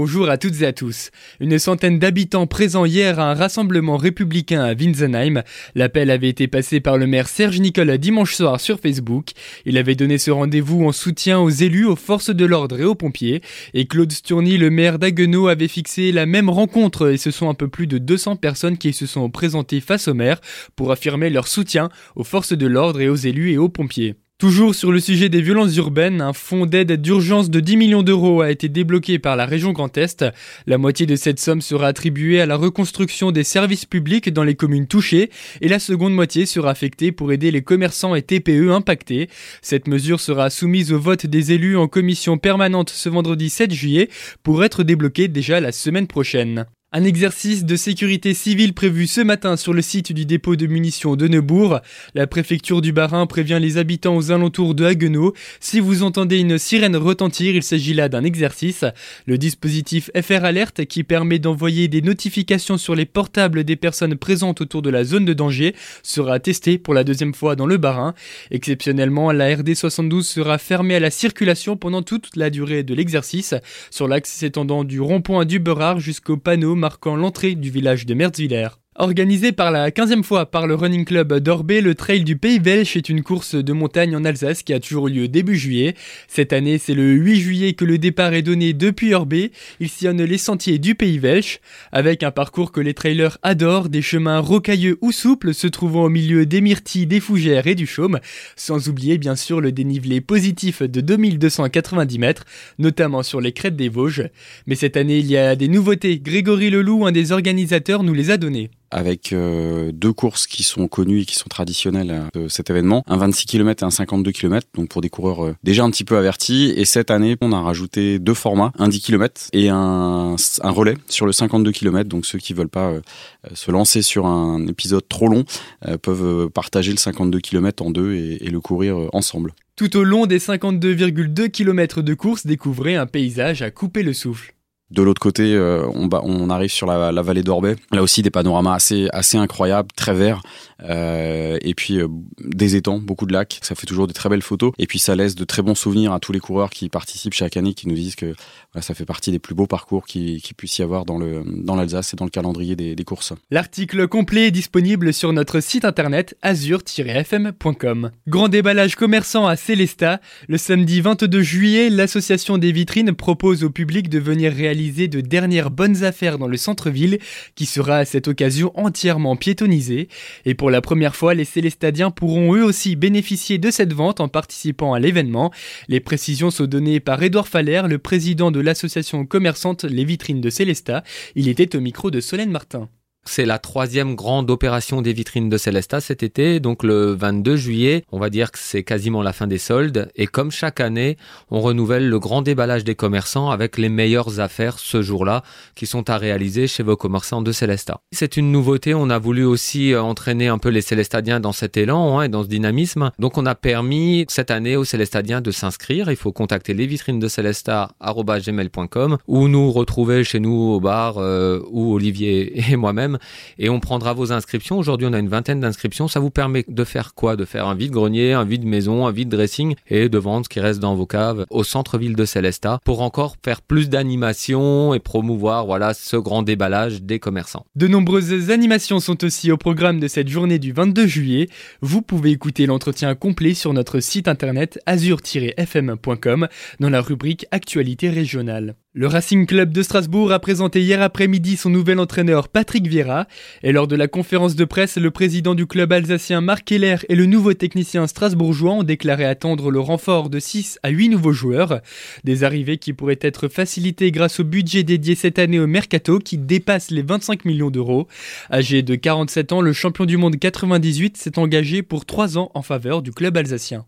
bonjour à toutes et à tous. Une centaine d'habitants présents hier à un rassemblement républicain à Winsenheim. L'appel avait été passé par le maire Serge Nicolas dimanche soir sur Facebook. Il avait donné ce rendez-vous en soutien aux élus, aux forces de l'ordre et aux pompiers. Et Claude Sturny, le maire d'Aguenau, avait fixé la même rencontre et ce sont un peu plus de 200 personnes qui se sont présentées face au maire pour affirmer leur soutien aux forces de l'ordre et aux élus et aux pompiers. Toujours sur le sujet des violences urbaines, un fonds d'aide d'urgence de 10 millions d'euros a été débloqué par la région Grand Est. La moitié de cette somme sera attribuée à la reconstruction des services publics dans les communes touchées et la seconde moitié sera affectée pour aider les commerçants et TPE impactés. Cette mesure sera soumise au vote des élus en commission permanente ce vendredi 7 juillet pour être débloquée déjà la semaine prochaine. Un exercice de sécurité civile prévu ce matin sur le site du dépôt de munitions de Neubourg. La préfecture du Bas-Rhin prévient les habitants aux alentours de Haguenau. Si vous entendez une sirène retentir, il s'agit là d'un exercice. Le dispositif FR Alert, qui permet d'envoyer des notifications sur les portables des personnes présentes autour de la zone de danger, sera testé pour la deuxième fois dans le Bas-Rhin. Exceptionnellement, la RD 72 sera fermée à la circulation pendant toute la durée de l'exercice, sur l'axe s'étendant du rond-point du Berard jusqu'au panneau marquant l'entrée du village de Merzwiller. Organisé par la 15e fois par le Running Club d'Orbé, le Trail du Pays Welsh est une course de montagne en Alsace qui a toujours lieu début juillet. Cette année, c'est le 8 juillet que le départ est donné depuis Orbé. Il sillonne les sentiers du Pays Welsh, avec un parcours que les trailers adorent, des chemins rocailleux ou souples se trouvant au milieu des myrtilles, des fougères et du chaume, sans oublier bien sûr le dénivelé positif de 2290 mètres, notamment sur les crêtes des Vosges. Mais cette année, il y a des nouveautés. Grégory Leloup, un des organisateurs, nous les a données avec euh, deux courses qui sont connues et qui sont traditionnelles euh, cet événement, un 26 km et un 52 km, donc pour des coureurs euh, déjà un petit peu avertis. Et cette année, on a rajouté deux formats, un 10 km et un, un relais sur le 52 km. Donc ceux qui veulent pas se lancer sur un épisode trop long peuvent partager le 52 km en deux et, et le courir ensemble. Tout au long des 52,2 km de course, découvrez un paysage à couper le souffle. De l'autre côté, euh, on, arrive sur la, vallée d'Orbay. Là aussi, des panoramas assez, incroyables, très verts. Euh, et puis, euh, des étangs, beaucoup de lacs. Ça fait toujours des très belles photos. Et puis, ça laisse de très bons souvenirs à tous les coureurs qui participent chaque année, qui nous disent que ça fait partie des plus beaux parcours qui, puisse y avoir dans l'Alsace et dans le calendrier des, des courses. L'article complet est disponible sur notre site internet azur-fm.com. Grand déballage commerçant à Célestat. Le samedi 22 juillet, l'association des vitrines propose au public de venir réaliser de dernières bonnes affaires dans le centre-ville, qui sera à cette occasion entièrement piétonnisé. Et pour la première fois, les Célestadiens pourront eux aussi bénéficier de cette vente en participant à l'événement. Les précisions sont données par Édouard Faller, le président de l'association commerçante Les Vitrines de Célestat. Il était au micro de Solène Martin. C'est la troisième grande opération des vitrines de Célesta cet été, donc le 22 juillet. On va dire que c'est quasiment la fin des soldes. Et comme chaque année, on renouvelle le grand déballage des commerçants avec les meilleures affaires ce jour-là qui sont à réaliser chez vos commerçants de Célesta. C'est une nouveauté. On a voulu aussi euh, entraîner un peu les Célestadiens dans cet élan hein, et dans ce dynamisme. Donc on a permis cette année aux Célestadiens de s'inscrire. Il faut contacter les vitrines de Célesta@gmail.com ou nous retrouver chez nous au bar euh, ou Olivier et moi-même et on prendra vos inscriptions. Aujourd'hui, on a une vingtaine d'inscriptions. Ça vous permet de faire quoi? De faire un vide-grenier, un vide-maison, un vide-dressing et de vendre ce qui reste dans vos caves au centre-ville de Célestat pour encore faire plus d'animation et promouvoir voilà ce grand déballage des commerçants. De nombreuses animations sont aussi au programme de cette journée du 22 juillet. Vous pouvez écouter l'entretien complet sur notre site internet azur-fm.com dans la rubrique Actualité régionale. Le Racing Club de Strasbourg a présenté hier après-midi son nouvel entraîneur Patrick Vieira et lors de la conférence de presse, le président du club alsacien Marc Keller et le nouveau technicien strasbourgeois ont déclaré attendre le renfort de 6 à 8 nouveaux joueurs, des arrivées qui pourraient être facilitées grâce au budget dédié cette année au mercato qui dépasse les 25 millions d'euros. Âgé de 47 ans, le champion du monde 98 s'est engagé pour 3 ans en faveur du club alsacien.